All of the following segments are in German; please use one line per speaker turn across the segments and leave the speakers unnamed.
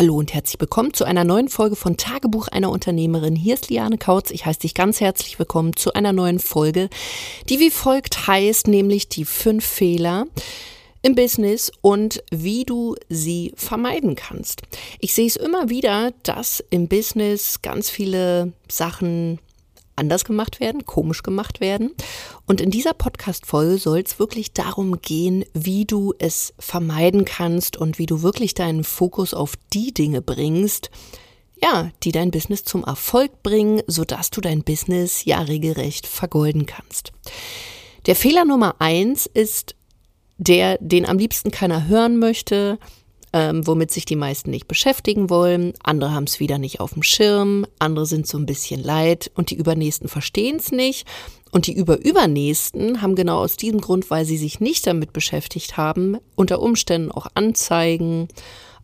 Hallo und herzlich willkommen zu einer neuen Folge von Tagebuch einer Unternehmerin. Hier ist Liane Kautz. Ich heiße dich ganz herzlich willkommen zu einer neuen Folge, die wie folgt heißt, nämlich die fünf Fehler im Business und wie du sie vermeiden kannst. Ich sehe es immer wieder, dass im Business ganz viele Sachen anders gemacht werden, komisch gemacht werden. Und in dieser Podcast-Folge soll es wirklich darum gehen, wie du es vermeiden kannst und wie du wirklich deinen Fokus auf die Dinge bringst, ja, die dein Business zum Erfolg bringen, sodass du dein Business ja regelrecht vergolden kannst. Der Fehler Nummer eins ist der, den am liebsten keiner hören möchte, ähm, womit sich die meisten nicht beschäftigen wollen. Andere haben es wieder nicht auf dem Schirm, andere sind so ein bisschen leid und die Übernächsten verstehen es nicht. Und die Überübernächsten haben genau aus diesem Grund, weil sie sich nicht damit beschäftigt haben, unter Umständen auch Anzeigen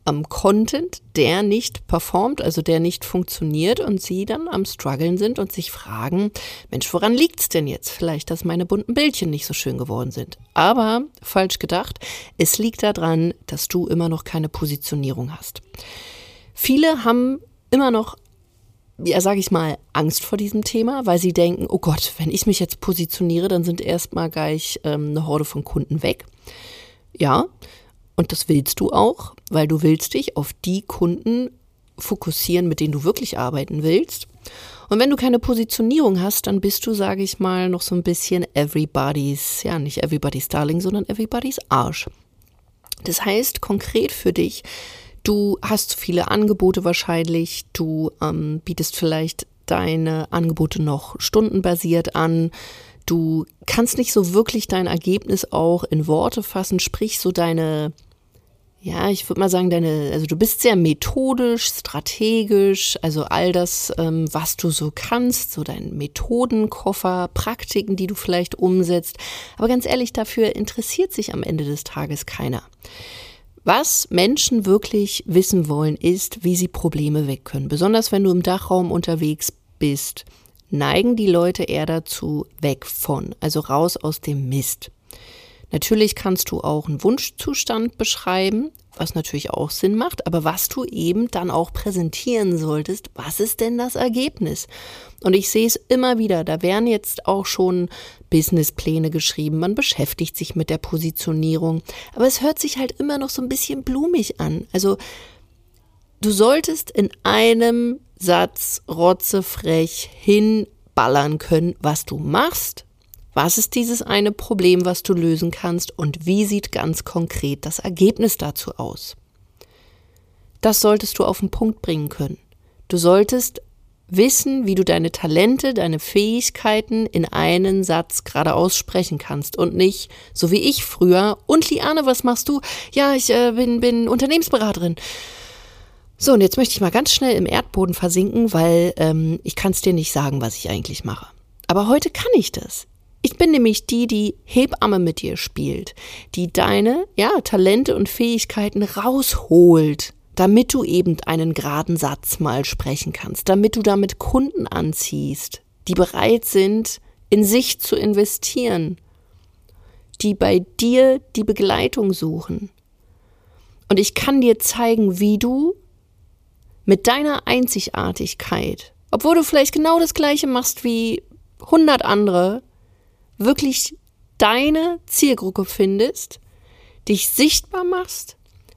am Content, der nicht performt, also der nicht funktioniert und sie dann am struggeln sind und sich fragen, Mensch, woran liegt's denn jetzt? Vielleicht, dass meine bunten Bildchen nicht so schön geworden sind. Aber falsch gedacht, es liegt daran, dass du immer noch keine Positionierung hast. Viele haben immer noch ja, sage ich mal, Angst vor diesem Thema, weil sie denken, oh Gott, wenn ich mich jetzt positioniere, dann sind erstmal gleich ähm, eine Horde von Kunden weg. Ja, und das willst du auch, weil du willst dich auf die Kunden fokussieren, mit denen du wirklich arbeiten willst. Und wenn du keine Positionierung hast, dann bist du, sage ich mal, noch so ein bisschen everybody's, ja, nicht everybody's Darling, sondern everybody's Arsch. Das heißt konkret für dich, du hast viele Angebote wahrscheinlich, du ähm, bietest vielleicht deine Angebote noch stundenbasiert an, du kannst nicht so wirklich dein Ergebnis auch in Worte fassen, sprich so deine ja, ich würde mal sagen, deine, also du bist sehr methodisch, strategisch, also all das, ähm, was du so kannst, so dein Methodenkoffer, Praktiken, die du vielleicht umsetzt. Aber ganz ehrlich, dafür interessiert sich am Ende des Tages keiner. Was Menschen wirklich wissen wollen, ist, wie sie Probleme weg können. Besonders wenn du im Dachraum unterwegs bist, neigen die Leute eher dazu weg von, also raus aus dem Mist. Natürlich kannst du auch einen Wunschzustand beschreiben, was natürlich auch Sinn macht, aber was du eben dann auch präsentieren solltest, was ist denn das Ergebnis? Und ich sehe es immer wieder, da werden jetzt auch schon Businesspläne geschrieben, man beschäftigt sich mit der Positionierung, aber es hört sich halt immer noch so ein bisschen blumig an. Also du solltest in einem Satz rotzefrech hinballern können, was du machst was ist dieses eine Problem, was du lösen kannst und wie sieht ganz konkret das Ergebnis dazu aus? Das solltest du auf den Punkt bringen können. Du solltest wissen, wie du deine Talente, deine Fähigkeiten in einen Satz gerade aussprechen kannst und nicht, so wie ich früher, und Liane, was machst du? Ja, ich äh, bin, bin Unternehmensberaterin. So, und jetzt möchte ich mal ganz schnell im Erdboden versinken, weil ähm, ich kann es dir nicht sagen, was ich eigentlich mache. Aber heute kann ich das. Ich bin nämlich die, die Hebamme mit dir spielt, die deine, ja, Talente und Fähigkeiten rausholt, damit du eben einen geraden Satz mal sprechen kannst, damit du damit Kunden anziehst, die bereit sind, in sich zu investieren, die bei dir die Begleitung suchen. Und ich kann dir zeigen, wie du mit deiner Einzigartigkeit, obwohl du vielleicht genau das gleiche machst wie 100 andere, wirklich deine Zielgruppe findest, dich sichtbar machst,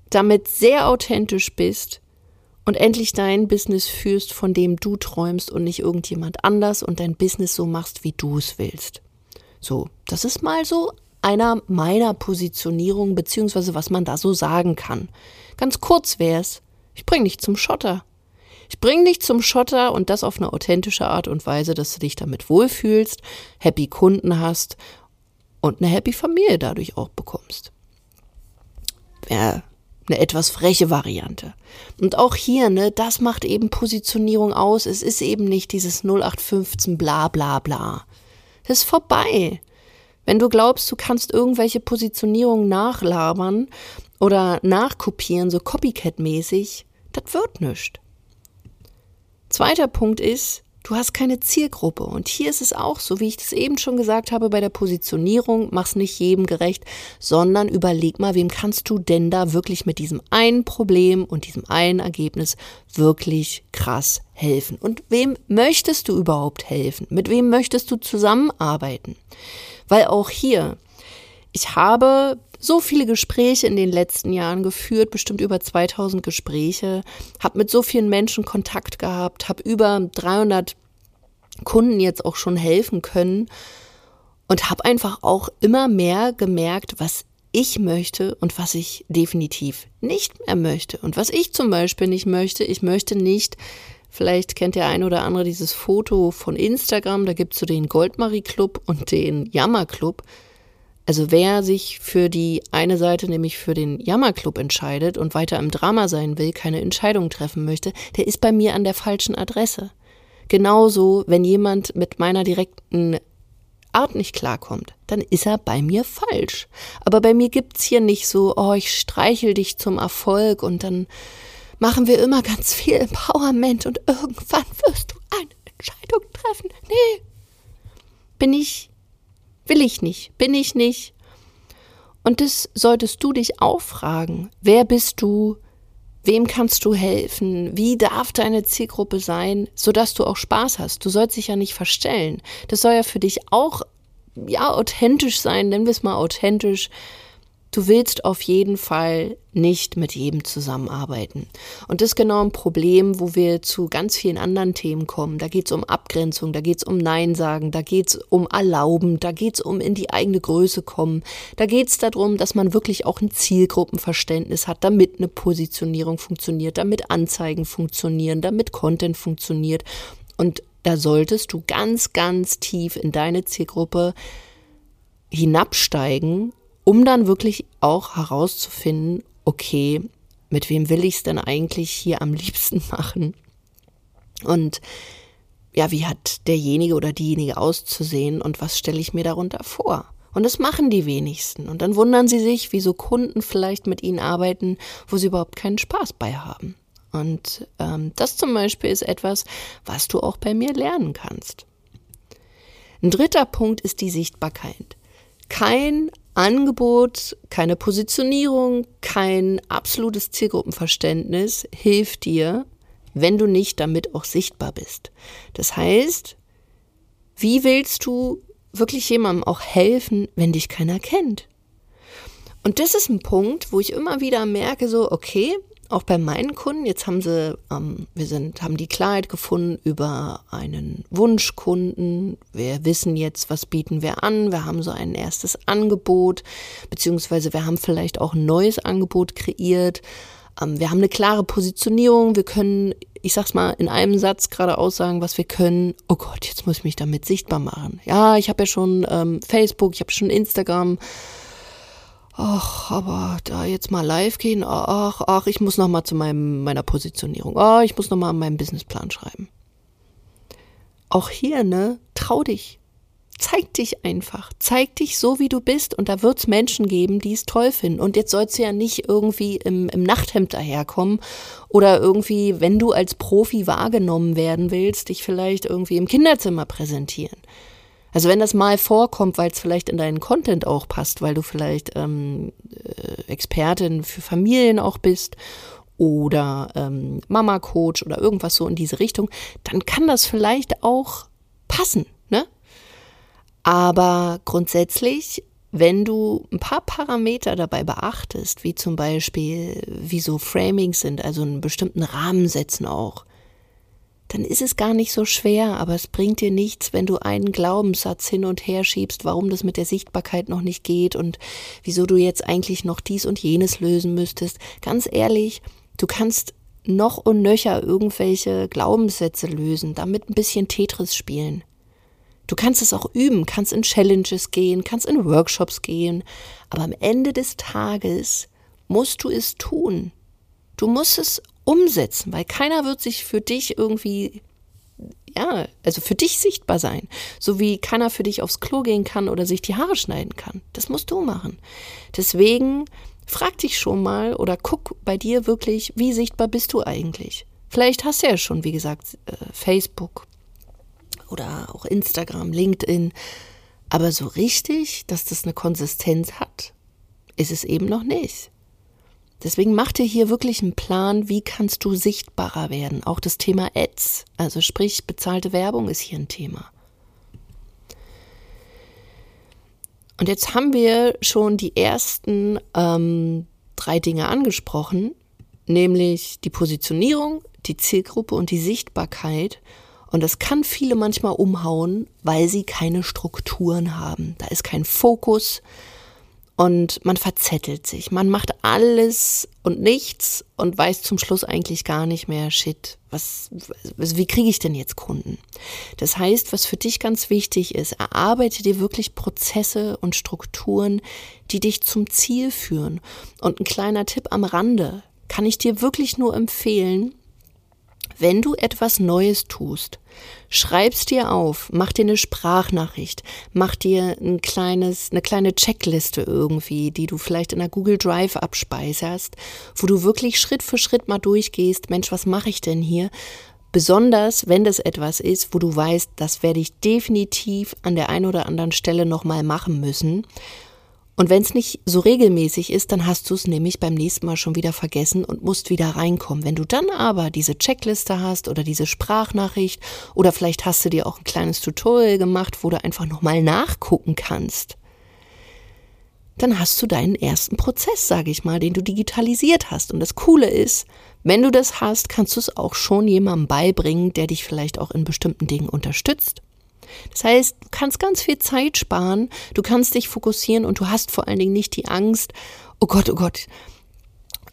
damit sehr authentisch bist und endlich dein Business führst, von dem du träumst und nicht irgendjemand anders und dein Business so machst, wie du es willst. So, das ist mal so einer meiner Positionierungen, beziehungsweise was man da so sagen kann. Ganz kurz wär's, ich bring dich zum Schotter. Ich bring dich zum Schotter und das auf eine authentische Art und Weise, dass du dich damit wohlfühlst, happy Kunden hast und eine happy Familie dadurch auch bekommst. Wäre eine etwas freche Variante. Und auch hier, ne, das macht eben Positionierung aus. Es ist eben nicht dieses 0815 bla bla bla. Das ist vorbei. Wenn du glaubst, du kannst irgendwelche Positionierungen nachlabern oder nachkopieren, so Copycat-mäßig, das wird nichts. Zweiter Punkt ist, Du hast keine Zielgruppe. Und hier ist es auch so, wie ich das eben schon gesagt habe bei der Positionierung, mach's nicht jedem gerecht, sondern überleg mal, wem kannst du denn da wirklich mit diesem einen Problem und diesem einen Ergebnis wirklich krass helfen? Und wem möchtest du überhaupt helfen? Mit wem möchtest du zusammenarbeiten? Weil auch hier, ich habe so viele Gespräche in den letzten Jahren geführt, bestimmt über 2000 Gespräche, habe mit so vielen Menschen Kontakt gehabt, habe über 300 Kunden jetzt auch schon helfen können und habe einfach auch immer mehr gemerkt, was ich möchte und was ich definitiv nicht mehr möchte. Und was ich zum Beispiel nicht möchte, ich möchte nicht, vielleicht kennt der ein oder andere dieses Foto von Instagram, da gibt es so den Goldmarie Club und den Jammer Club. Also wer sich für die eine Seite, nämlich für den Jammerclub entscheidet und weiter im Drama sein will, keine Entscheidung treffen möchte, der ist bei mir an der falschen Adresse. Genauso, wenn jemand mit meiner direkten Art nicht klarkommt, dann ist er bei mir falsch. Aber bei mir gibt's hier nicht so, oh, ich streichel dich zum Erfolg und dann machen wir immer ganz viel Empowerment und irgendwann wirst du eine Entscheidung treffen. Nee. Bin ich Will ich nicht, bin ich nicht. Und das solltest du dich auch fragen. Wer bist du? Wem kannst du helfen? Wie darf deine Zielgruppe sein, sodass du auch Spaß hast? Du sollst dich ja nicht verstellen. Das soll ja für dich auch, ja, authentisch sein, nennen wir es mal authentisch. Du willst auf jeden Fall nicht mit jedem zusammenarbeiten. Und das ist genau ein Problem, wo wir zu ganz vielen anderen Themen kommen. Da geht es um Abgrenzung, da geht es um Nein sagen, da geht es um Erlauben, da geht es um in die eigene Größe kommen. Da geht es darum, dass man wirklich auch ein Zielgruppenverständnis hat, damit eine Positionierung funktioniert, damit Anzeigen funktionieren, damit Content funktioniert. Und da solltest du ganz, ganz tief in deine Zielgruppe hinabsteigen um dann wirklich auch herauszufinden, okay, mit wem will ich es denn eigentlich hier am liebsten machen? Und ja, wie hat derjenige oder diejenige auszusehen und was stelle ich mir darunter vor? Und das machen die wenigsten. Und dann wundern sie sich, wieso Kunden vielleicht mit ihnen arbeiten, wo sie überhaupt keinen Spaß bei haben. Und ähm, das zum Beispiel ist etwas, was du auch bei mir lernen kannst. Ein dritter Punkt ist die Sichtbarkeit. Kein Angebot, keine Positionierung, kein absolutes Zielgruppenverständnis hilft dir, wenn du nicht damit auch sichtbar bist. Das heißt, wie willst du wirklich jemandem auch helfen, wenn dich keiner kennt? Und das ist ein Punkt, wo ich immer wieder merke, so, okay, auch bei meinen Kunden, jetzt haben sie, ähm, wir sind, haben die Klarheit gefunden über einen Wunschkunden. Wir wissen jetzt, was bieten wir an. Wir haben so ein erstes Angebot, beziehungsweise wir haben vielleicht auch ein neues Angebot kreiert. Ähm, wir haben eine klare Positionierung. Wir können, ich sag's mal, in einem Satz gerade aussagen, was wir können. Oh Gott, jetzt muss ich mich damit sichtbar machen. Ja, ich habe ja schon ähm, Facebook, ich habe schon Instagram ach, aber da jetzt mal live gehen, ach, ach, ich muss noch mal zu meinem, meiner Positionierung, oh, ich muss noch mal an meinem Businessplan schreiben. Auch hier, ne, trau dich. Zeig dich einfach. Zeig dich so, wie du bist. Und da wird's Menschen geben, die es toll finden. Und jetzt sollst du ja nicht irgendwie im, im Nachthemd daherkommen oder irgendwie, wenn du als Profi wahrgenommen werden willst, dich vielleicht irgendwie im Kinderzimmer präsentieren. Also wenn das mal vorkommt, weil es vielleicht in deinen Content auch passt, weil du vielleicht ähm, äh, Expertin für Familien auch bist oder ähm, Mama-Coach oder irgendwas so in diese Richtung, dann kann das vielleicht auch passen, ne? Aber grundsätzlich, wenn du ein paar Parameter dabei beachtest, wie zum Beispiel, wie so Framings sind, also einen bestimmten Rahmen setzen auch, dann ist es gar nicht so schwer, aber es bringt dir nichts, wenn du einen Glaubenssatz hin und her schiebst, warum das mit der Sichtbarkeit noch nicht geht und wieso du jetzt eigentlich noch dies und jenes lösen müsstest. Ganz ehrlich, du kannst noch und nöcher irgendwelche Glaubenssätze lösen, damit ein bisschen Tetris spielen. Du kannst es auch üben, kannst in Challenges gehen, kannst in Workshops gehen, aber am Ende des Tages musst du es tun. Du musst es umsetzen, weil keiner wird sich für dich irgendwie ja, also für dich sichtbar sein. So wie keiner für dich aufs Klo gehen kann oder sich die Haare schneiden kann. Das musst du machen. Deswegen frag dich schon mal oder guck bei dir wirklich, wie sichtbar bist du eigentlich? Vielleicht hast du ja schon, wie gesagt, äh, Facebook oder auch Instagram, LinkedIn. Aber so richtig, dass das eine Konsistenz hat, ist es eben noch nicht. Deswegen mach dir hier wirklich einen Plan, wie kannst du sichtbarer werden. Auch das Thema Ads, also sprich bezahlte Werbung ist hier ein Thema. Und jetzt haben wir schon die ersten ähm, drei Dinge angesprochen, nämlich die Positionierung, die Zielgruppe und die Sichtbarkeit. Und das kann viele manchmal umhauen, weil sie keine Strukturen haben. Da ist kein Fokus, und man verzettelt sich. Man macht alles und nichts und weiß zum Schluss eigentlich gar nicht mehr, shit, was, was wie kriege ich denn jetzt Kunden? Das heißt, was für dich ganz wichtig ist, erarbeite dir wirklich Prozesse und Strukturen, die dich zum Ziel führen. Und ein kleiner Tipp am Rande kann ich dir wirklich nur empfehlen, wenn du etwas Neues tust, schreib's dir auf, mach dir eine Sprachnachricht, mach dir ein kleines, eine kleine Checkliste irgendwie, die du vielleicht in der Google Drive abspeicherst, wo du wirklich Schritt für Schritt mal durchgehst, Mensch, was mache ich denn hier? Besonders wenn das etwas ist, wo du weißt, das werde ich definitiv an der einen oder anderen Stelle nochmal machen müssen. Und wenn es nicht so regelmäßig ist, dann hast du es nämlich beim nächsten Mal schon wieder vergessen und musst wieder reinkommen. Wenn du dann aber diese Checkliste hast oder diese Sprachnachricht oder vielleicht hast du dir auch ein kleines Tutorial gemacht, wo du einfach nochmal nachgucken kannst, dann hast du deinen ersten Prozess, sage ich mal, den du digitalisiert hast. Und das Coole ist, wenn du das hast, kannst du es auch schon jemandem beibringen, der dich vielleicht auch in bestimmten Dingen unterstützt. Das heißt, du kannst ganz viel Zeit sparen, du kannst dich fokussieren und du hast vor allen Dingen nicht die Angst, oh Gott, oh Gott,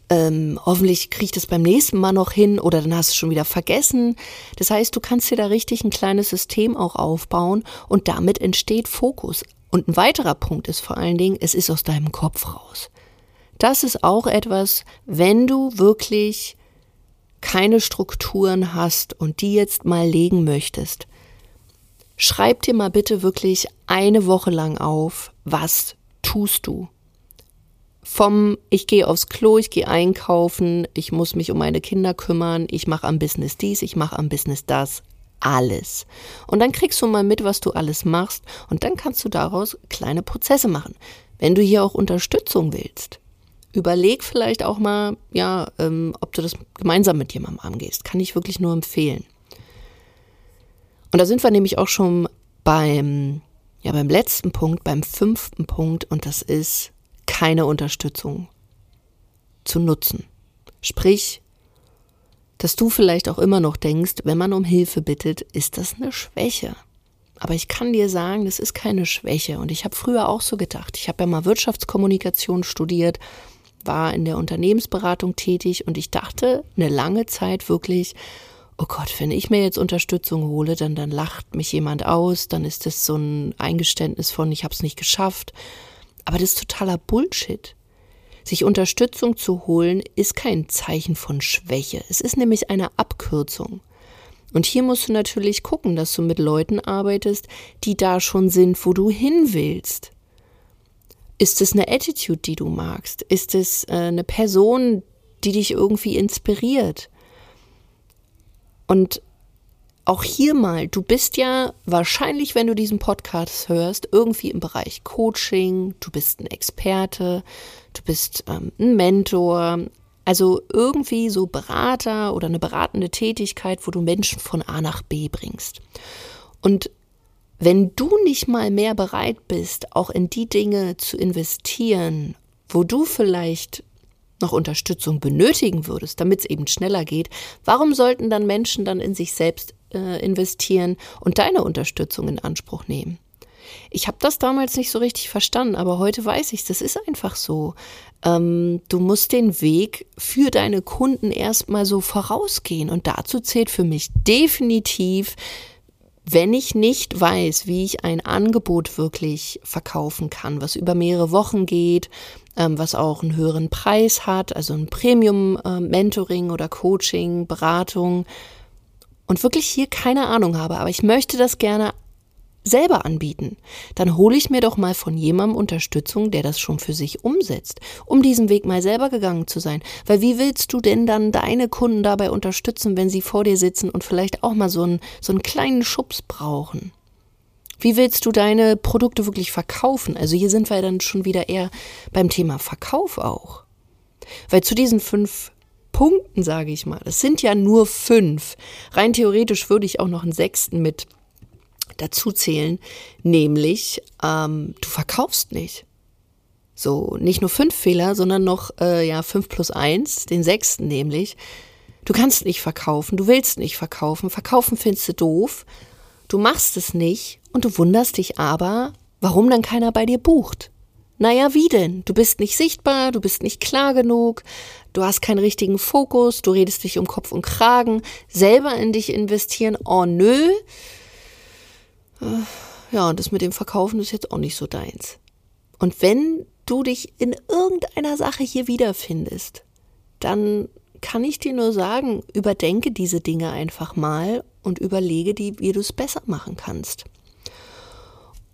ähm, hoffentlich kriege ich das beim nächsten Mal noch hin oder dann hast du es schon wieder vergessen. Das heißt, du kannst dir da richtig ein kleines System auch aufbauen und damit entsteht Fokus. Und ein weiterer Punkt ist vor allen Dingen, es ist aus deinem Kopf raus. Das ist auch etwas, wenn du wirklich keine Strukturen hast und die jetzt mal legen möchtest, Schreib dir mal bitte wirklich eine Woche lang auf, was tust du? Vom ich gehe aufs Klo, ich gehe einkaufen, ich muss mich um meine Kinder kümmern, ich mache am Business dies, ich mache am Business das, alles. Und dann kriegst du mal mit, was du alles machst und dann kannst du daraus kleine Prozesse machen. Wenn du hier auch Unterstützung willst, überleg vielleicht auch mal, ja, ähm, ob du das gemeinsam mit jemandem angehst. Kann ich wirklich nur empfehlen. Und da sind wir nämlich auch schon beim, ja, beim letzten Punkt, beim fünften Punkt, und das ist keine Unterstützung zu nutzen. Sprich, dass du vielleicht auch immer noch denkst, wenn man um Hilfe bittet, ist das eine Schwäche. Aber ich kann dir sagen, das ist keine Schwäche. Und ich habe früher auch so gedacht. Ich habe ja mal Wirtschaftskommunikation studiert, war in der Unternehmensberatung tätig und ich dachte eine lange Zeit wirklich, oh Gott, wenn ich mir jetzt Unterstützung hole, dann, dann lacht mich jemand aus, dann ist das so ein Eingeständnis von, ich habe es nicht geschafft. Aber das ist totaler Bullshit. Sich Unterstützung zu holen, ist kein Zeichen von Schwäche. Es ist nämlich eine Abkürzung. Und hier musst du natürlich gucken, dass du mit Leuten arbeitest, die da schon sind, wo du hin willst. Ist es eine Attitude, die du magst? Ist es äh, eine Person, die dich irgendwie inspiriert? Und auch hier mal, du bist ja wahrscheinlich, wenn du diesen Podcast hörst, irgendwie im Bereich Coaching, du bist ein Experte, du bist ähm, ein Mentor, also irgendwie so Berater oder eine beratende Tätigkeit, wo du Menschen von A nach B bringst. Und wenn du nicht mal mehr bereit bist, auch in die Dinge zu investieren, wo du vielleicht noch Unterstützung benötigen würdest, damit es eben schneller geht, warum sollten dann Menschen dann in sich selbst äh, investieren und deine Unterstützung in Anspruch nehmen? Ich habe das damals nicht so richtig verstanden, aber heute weiß ich, das ist einfach so. Ähm, du musst den Weg für deine Kunden erstmal so vorausgehen und dazu zählt für mich definitiv wenn ich nicht weiß, wie ich ein Angebot wirklich verkaufen kann, was über mehrere Wochen geht, ähm, was auch einen höheren Preis hat, also ein Premium-Mentoring äh, oder Coaching, Beratung und wirklich hier keine Ahnung habe, aber ich möchte das gerne selber anbieten. Dann hole ich mir doch mal von jemandem Unterstützung, der das schon für sich umsetzt, um diesen Weg mal selber gegangen zu sein. Weil wie willst du denn dann deine Kunden dabei unterstützen, wenn sie vor dir sitzen und vielleicht auch mal so einen, so einen kleinen Schubs brauchen? Wie willst du deine Produkte wirklich verkaufen? Also hier sind wir dann schon wieder eher beim Thema Verkauf auch. Weil zu diesen fünf Punkten, sage ich mal, es sind ja nur fünf. Rein theoretisch würde ich auch noch einen sechsten mit dazu zählen, nämlich ähm, du verkaufst nicht. So, nicht nur fünf Fehler, sondern noch äh, ja fünf plus eins, den sechsten nämlich. Du kannst nicht verkaufen, du willst nicht verkaufen, verkaufen findest du doof, du machst es nicht und du wunderst dich aber, warum dann keiner bei dir bucht. Naja, wie denn? Du bist nicht sichtbar, du bist nicht klar genug, du hast keinen richtigen Fokus, du redest dich um Kopf und Kragen, selber in dich investieren, oh nö, ja, und das mit dem Verkaufen ist jetzt auch nicht so deins. Und wenn du dich in irgendeiner Sache hier wiederfindest, dann kann ich dir nur sagen, überdenke diese Dinge einfach mal und überlege die, wie du es besser machen kannst.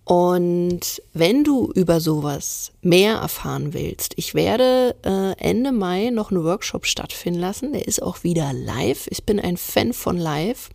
Und wenn du über sowas mehr erfahren willst, ich werde äh, Ende Mai noch einen Workshop stattfinden lassen. Der ist auch wieder live. Ich bin ein Fan von live.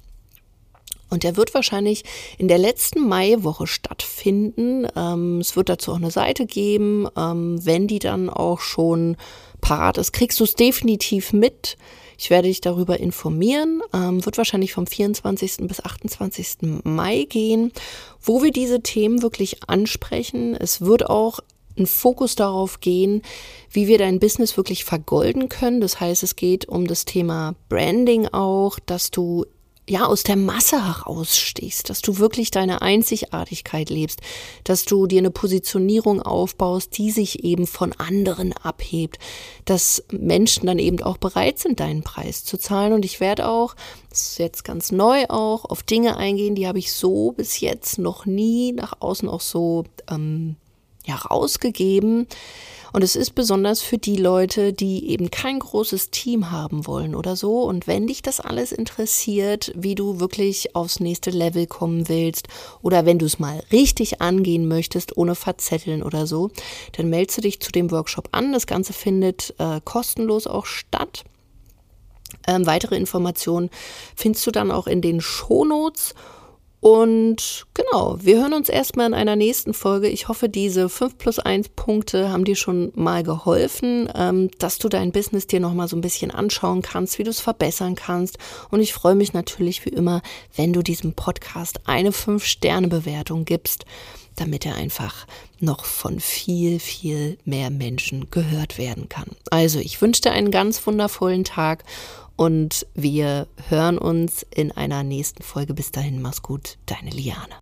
Und der wird wahrscheinlich in der letzten Maiwoche stattfinden. Ähm, es wird dazu auch eine Seite geben. Ähm, wenn die dann auch schon parat ist, kriegst du es definitiv mit. Ich werde dich darüber informieren. Ähm, wird wahrscheinlich vom 24. bis 28. Mai gehen, wo wir diese Themen wirklich ansprechen. Es wird auch ein Fokus darauf gehen, wie wir dein Business wirklich vergolden können. Das heißt, es geht um das Thema Branding auch, dass du ja, aus der Masse herausstichst, dass du wirklich deine Einzigartigkeit lebst, dass du dir eine Positionierung aufbaust, die sich eben von anderen abhebt, dass Menschen dann eben auch bereit sind, deinen Preis zu zahlen. Und ich werde auch, das ist jetzt ganz neu auch, auf Dinge eingehen, die habe ich so bis jetzt noch nie nach außen auch so ähm, ja, rausgegeben und es ist besonders für die Leute, die eben kein großes Team haben wollen oder so. Und wenn dich das alles interessiert, wie du wirklich aufs nächste Level kommen willst oder wenn du es mal richtig angehen möchtest, ohne verzetteln oder so, dann meldest du dich zu dem Workshop an. Das Ganze findet äh, kostenlos auch statt. Ähm, weitere Informationen findest du dann auch in den Shownotes. Und genau, wir hören uns erstmal in einer nächsten Folge. Ich hoffe, diese 5 plus 1 Punkte haben dir schon mal geholfen, ähm, dass du dein Business dir nochmal so ein bisschen anschauen kannst, wie du es verbessern kannst. Und ich freue mich natürlich wie immer, wenn du diesem Podcast eine 5-Sterne-Bewertung gibst, damit er einfach noch von viel, viel mehr Menschen gehört werden kann. Also, ich wünsche dir einen ganz wundervollen Tag und wir hören uns in einer nächsten Folge. Bis dahin, mach's gut, deine Liane.